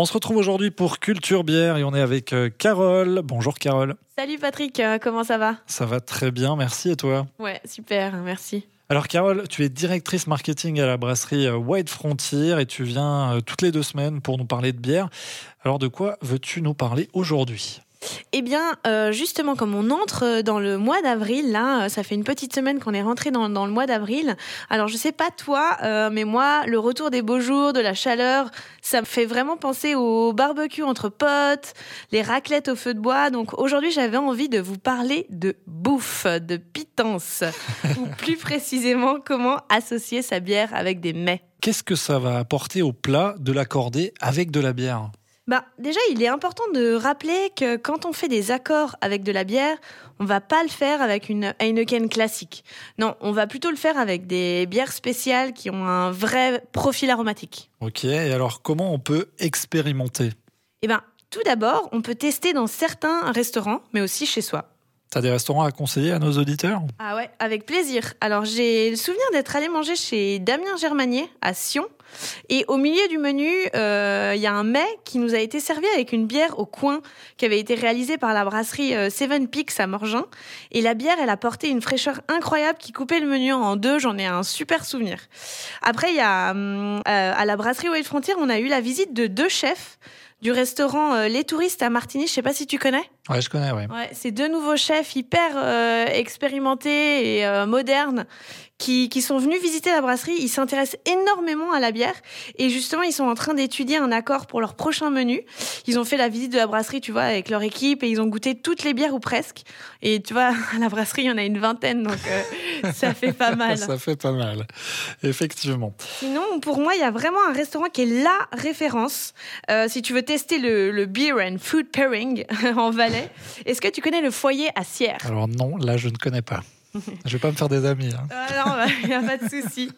On se retrouve aujourd'hui pour Culture Bière et on est avec euh, Carole. Bonjour Carole. Salut Patrick, euh, comment ça va? Ça va très bien, merci et toi? Ouais, super, merci. Alors Carole, tu es directrice marketing à la brasserie euh, White Frontier et tu viens toutes les deux semaines pour nous parler de bière. Alors de quoi veux-tu nous parler aujourd'hui? Eh bien, euh, justement, comme on entre dans le mois d'avril, là, euh, ça fait une petite semaine qu'on est rentré dans, le mois d'avril. Alors, je sais pas toi, euh, mais moi, le retour des beaux jours, de la chaleur, ça me fait vraiment penser au barbecue entre potes, les raclettes au feu de bois. Donc, aujourd'hui, j'avais envie de vous parler de bouffe, de pitance, ou plus précisément, comment associer sa bière avec des mets. Qu'est-ce que ça va apporter au plat de l'accorder avec de la bière? Bah, déjà, il est important de rappeler que quand on fait des accords avec de la bière, on va pas le faire avec une Heineken classique. Non, on va plutôt le faire avec des bières spéciales qui ont un vrai profil aromatique. Ok, et alors comment on peut expérimenter? Eh ben, tout d'abord, on peut tester dans certains restaurants, mais aussi chez soi. T'as des restaurants à conseiller à nos auditeurs? Ah ouais, avec plaisir. Alors j'ai le souvenir d'être allé manger chez Damien Germanier à Sion. Et au milieu du menu, euh, il y a un mets qui nous a été servi avec une bière au coin qui avait été réalisée par la brasserie euh, Seven Peaks à Morgin. Et la bière, elle a porté une fraîcheur incroyable qui coupait le menu en deux. J'en ai un super souvenir. Après, il y a euh, à la brasserie Wild Frontier, on a eu la visite de deux chefs du restaurant euh, Les Touristes à Martigny. Je sais pas si tu connais. Ouais, je connais, ouais. ouais c'est deux nouveaux chefs hyper euh, expérimentés et euh, modernes qui, qui, sont venus visiter la brasserie. Ils s'intéressent énormément à la bière et justement, ils sont en train d'étudier un accord pour leur prochain menu. Ils ont fait la visite de la brasserie, tu vois, avec leur équipe et ils ont goûté toutes les bières ou presque. Et tu vois, à la brasserie, il y en a une vingtaine, donc ça fait pas mal. ça fait pas mal, effectivement. Sinon, pour moi, il y a vraiment un restaurant qui est la référence. si tu veux tester le, le beer and food pairing en Valais, est-ce que tu connais le foyer à Sierre? Alors non, là je ne connais pas. Je vais pas me faire des amis. Hein. Euh, non, il n'y a pas de souci.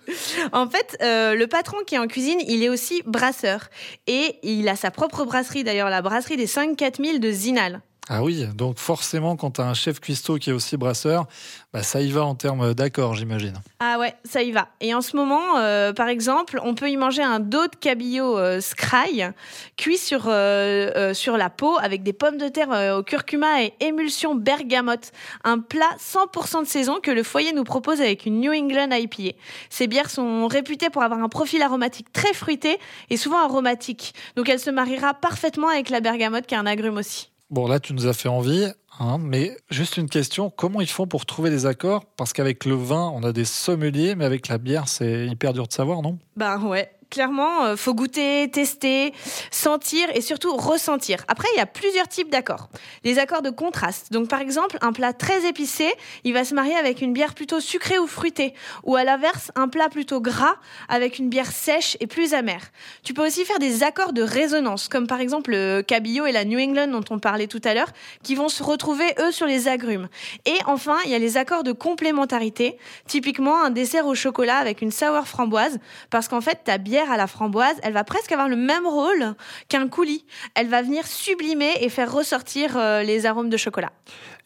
En fait, euh, le patron qui est en cuisine, il est aussi brasseur. Et il a sa propre brasserie, d'ailleurs, la brasserie des 5-4000 de Zinal. Ah oui, donc forcément, quand tu as un chef cuistot qui est aussi brasseur, bah ça y va en termes d'accord, j'imagine. Ah ouais, ça y va. Et en ce moment, euh, par exemple, on peut y manger un dos de cabillaud euh, scraille, cuit sur, euh, sur la peau avec des pommes de terre au curcuma et émulsion bergamote. Un plat 100% de saison que le foyer nous propose avec une New England IPA. Ces bières sont réputées pour avoir un profil aromatique très fruité et souvent aromatique. Donc elle se mariera parfaitement avec la bergamote qui est un agrume aussi. Bon, là, tu nous as fait envie, hein, mais juste une question. Comment ils font pour trouver des accords? Parce qu'avec le vin, on a des sommeliers, mais avec la bière, c'est hyper dur de savoir, non? Ben ouais, clairement, euh, faut goûter, tester, sentir et surtout ressentir. Après, il y a plusieurs types d'accords. Les accords de contraste. Donc, par exemple, un plat très épicé, il va se marier avec une bière plutôt sucrée ou fruitée. Ou à l'inverse, un plat plutôt gras avec une bière sèche et plus amère. Tu peux aussi faire des accords de résonance, comme par exemple le cabillaud et la New England dont on parlait tout à l'heure, qui vont se retrouver, eux, sur les agrumes. Et enfin, il y a les accords de complémentarité. Typiquement, un dessert au chocolat avec une sour framboise, parce qu'en fait, ta bière à la framboise, elle va presque avoir le même rôle qu'un coulis. Elle va venir sublimer et faire ressortir euh, les arômes de chocolat.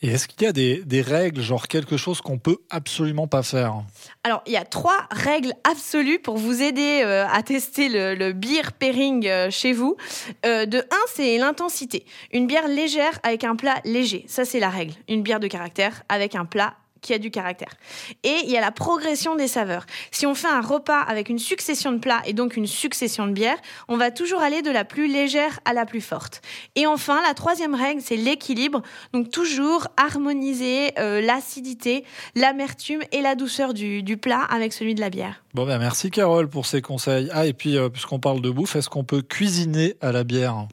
Et est-ce qu'il y a des, règles, genre quelque chose qu'on peut absolument pas faire? Alors, il y a trois règles absolues pour vous aider euh, à tester le, beer pairing euh, chez vous. de un, c'est l'intensité. Une bière légère avec un plat léger. Ça, c'est la règle. Une bière de caractère avec un plat qui a du caractère. Et il y a la progression des saveurs. Si on fait un repas avec une succession de plats et donc une succession de bières, on va toujours aller de la plus légère à la plus forte. Et enfin, la troisième règle, c'est l'équilibre. Donc toujours harmoniser euh, l'acidité, l'amertume et la douceur du, du, plat avec celui de la bière. Bon ben merci Carole pour ces conseils. Ah et puis euh, puisqu'on parle de bouffe, est-ce qu'on peut cuisiner à la bière?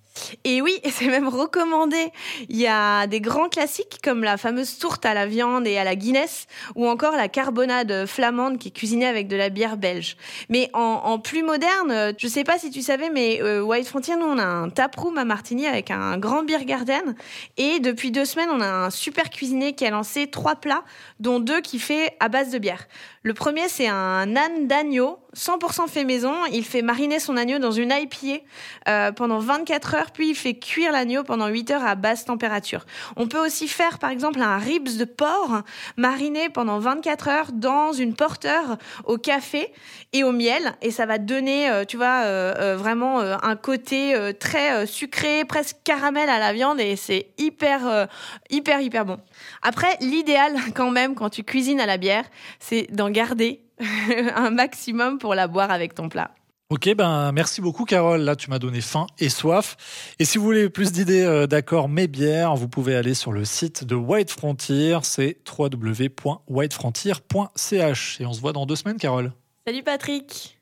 Et oui, c'est même recommandé. Il y a des grands classiques comme la fameuse tourte à la viande et à la Guinness, ou encore la carbonade flamande qui est cuisinée avec de la bière belge. Mais en, plus moderne, je sais pas si tu savais, mais euh, White Frontier, nous on a un taproom à Martigny avec un grand beer garden, et depuis deux semaines, on a un super cuisinier qui a lancé trois plats, dont deux qui fait à base de bière. Le premier, c'est un nan d'agneau, 100% fait maison. Il fait mariner son agneau dans une IPA euh, pendant 24 heures, puis il fait cuire l'agneau pendant 8 heures à basse température. On peut aussi faire, par exemple, un ribs de porc mariné pendant 24 heures dans une porteur au café et au miel, et ça va donner, euh, tu vois, euh, euh, vraiment un côté très sucré, presque caramel à la viande, et c'est hyper, hyper, hyper bon. Après, l'idéal quand même quand tu cuisines à la bière, c'est d'en garder un maximum pour la boire avec ton plat. Ok, ben merci beaucoup Carole. Là, tu m'as donné faim et soif. Et si vous voulez plus d'idées euh, d'accords mes bières, vous pouvez aller sur le site de White Frontier. C'est www.whitefrontier.ch. Et on se voit dans deux semaines, Carole. Salut Patrick